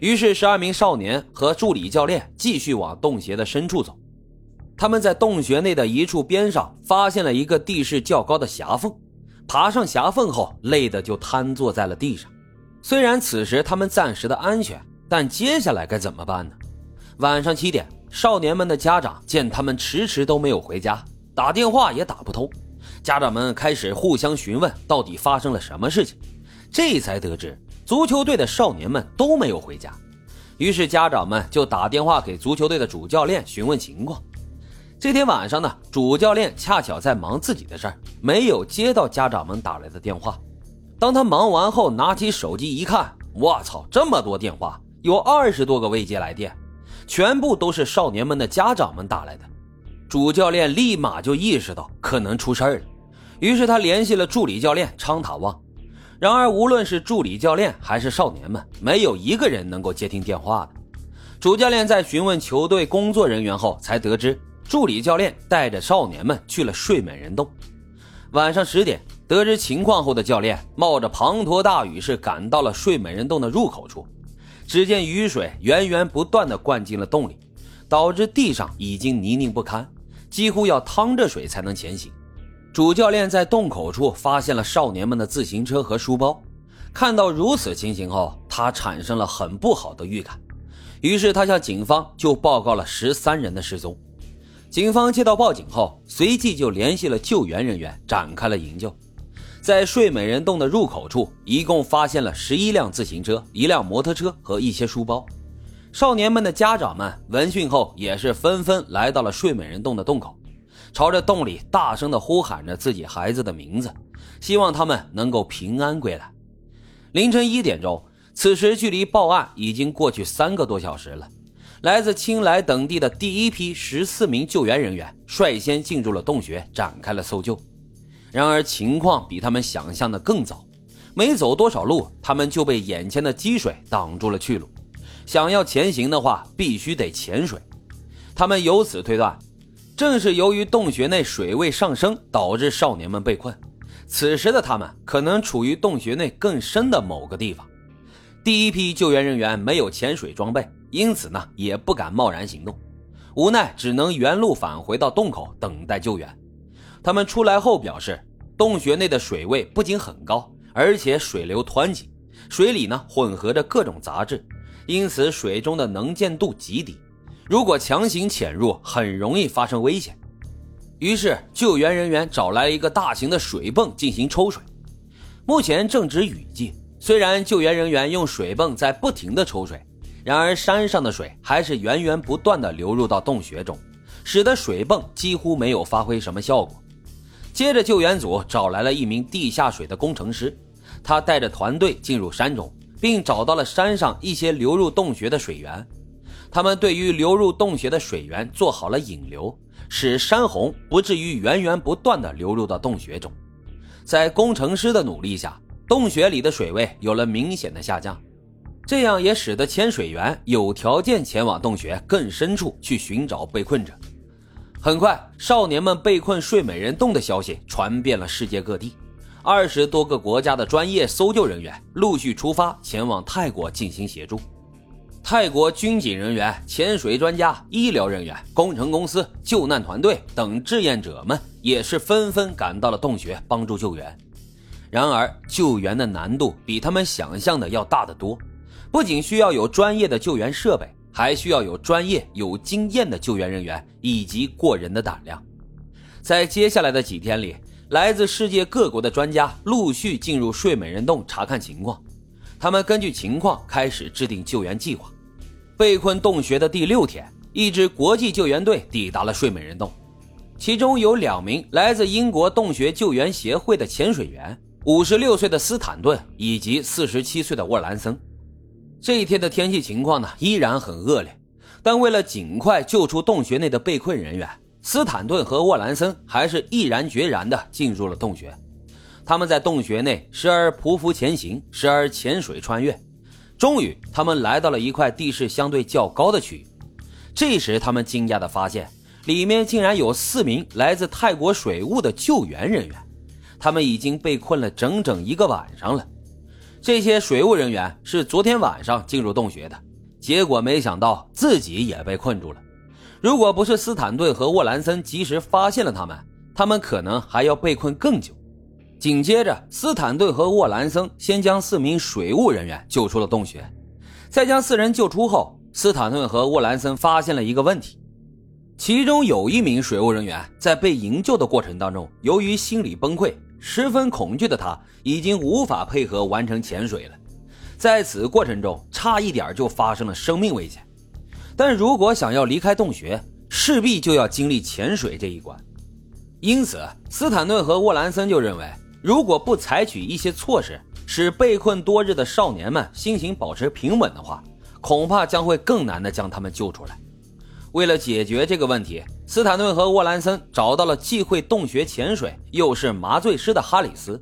于是，十二名少年和助理教练继续往洞穴的深处走。他们在洞穴内的一处边上发现了一个地势较高的狭缝，爬上狭缝后，累得就瘫坐在了地上。虽然此时他们暂时的安全，但接下来该怎么办呢？晚上七点，少年们的家长见他们迟迟都没有回家，打电话也打不通，家长们开始互相询问到底发生了什么事情，这才得知足球队的少年们都没有回家。于是家长们就打电话给足球队的主教练询问情况。这天晚上呢，主教练恰巧在忙自己的事儿，没有接到家长们打来的电话。当他忙完后，拿起手机一看，我操，这么多电话，有二十多个未接来电，全部都是少年们的家长们打来的。主教练立马就意识到可能出事儿了，于是他联系了助理教练昌塔旺。然而，无论是助理教练还是少年们，没有一个人能够接听电话的。主教练在询问球队工作人员后，才得知。助理教练带着少年们去了睡美人洞。晚上十点，得知情况后的教练冒着滂沱大雨是赶到了睡美人洞的入口处。只见雨水源源不断的灌进了洞里，导致地上已经泥泞不堪，几乎要趟着水才能前行。主教练在洞口处发现了少年们的自行车和书包。看到如此情形后，他产生了很不好的预感，于是他向警方就报告了十三人的失踪。警方接到报警后，随即就联系了救援人员，展开了营救。在睡美人洞的入口处，一共发现了十一辆自行车、一辆摩托车和一些书包。少年们的家长们闻讯后，也是纷纷来到了睡美人洞的洞口，朝着洞里大声地呼喊着自己孩子的名字，希望他们能够平安归来。凌晨一点钟，此时距离报案已经过去三个多小时了。来自青莱等地的第一批十四名救援人员率先进入了洞穴，展开了搜救。然而，情况比他们想象的更糟。没走多少路，他们就被眼前的积水挡住了去路。想要前行的话，必须得潜水。他们由此推断，正是由于洞穴内水位上升，导致少年们被困。此时的他们可能处于洞穴内更深的某个地方。第一批救援人员没有潜水装备。因此呢，也不敢贸然行动，无奈只能原路返回到洞口等待救援。他们出来后表示，洞穴内的水位不仅很高，而且水流湍急，水里呢混合着各种杂质，因此水中的能见度极低，如果强行潜入，很容易发生危险。于是，救援人员找来一个大型的水泵进行抽水。目前正值雨季，虽然救援人员用水泵在不停的抽水。然而，山上的水还是源源不断的流入到洞穴中，使得水泵几乎没有发挥什么效果。接着，救援组找来了一名地下水的工程师，他带着团队进入山中，并找到了山上一些流入洞穴的水源。他们对于流入洞穴的水源做好了引流，使山洪不至于源源不断的流入到洞穴中。在工程师的努力下，洞穴里的水位有了明显的下降。这样也使得潜水员有条件前往洞穴更深处去寻找被困者。很快，少年们被困睡美人洞的消息传遍了世界各地，二十多个国家的专业搜救人员陆续出发前往泰国进行协助。泰国军警人员、潜水专家、医疗人员、工程公司、救难团队等志愿者们也是纷纷赶到了洞穴帮助救援。然而，救援的难度比他们想象的要大得多。不仅需要有专业的救援设备，还需要有专业、有经验的救援人员以及过人的胆量。在接下来的几天里，来自世界各国的专家陆续进入睡美人洞查看情况。他们根据情况开始制定救援计划。被困洞穴的第六天，一支国际救援队抵达了睡美人洞，其中有两名来自英国洞穴救援协会的潜水员，五十六岁的斯坦顿以及四十七岁的沃兰森。这一天的天气情况呢，依然很恶劣，但为了尽快救出洞穴内的被困人员，斯坦顿和沃兰森还是毅然决然地进入了洞穴。他们在洞穴内时而匍匐前行，时而潜水穿越，终于，他们来到了一块地势相对较高的区域。这时，他们惊讶地发现，里面竟然有四名来自泰国水务的救援人员，他们已经被困了整整一个晚上了。这些水务人员是昨天晚上进入洞穴的，结果没想到自己也被困住了。如果不是斯坦顿和沃兰森及时发现了他们，他们可能还要被困更久。紧接着，斯坦顿和沃兰森先将四名水务人员救出了洞穴。在将四人救出后，斯坦顿和沃兰森发现了一个问题：其中有一名水务人员在被营救的过程当中，由于心理崩溃，十分恐惧的他已经无法配合完成潜水了。在此过程中，差一点就发生了生命危险。但如果想要离开洞穴，势必就要经历潜水这一关。因此，斯坦顿和沃兰森就认为，如果不采取一些措施，使被困多日的少年们心情保持平稳的话，恐怕将会更难的将他们救出来。为了解决这个问题，斯坦顿和沃兰森找到了既会洞穴潜水又是麻醉师的哈里斯。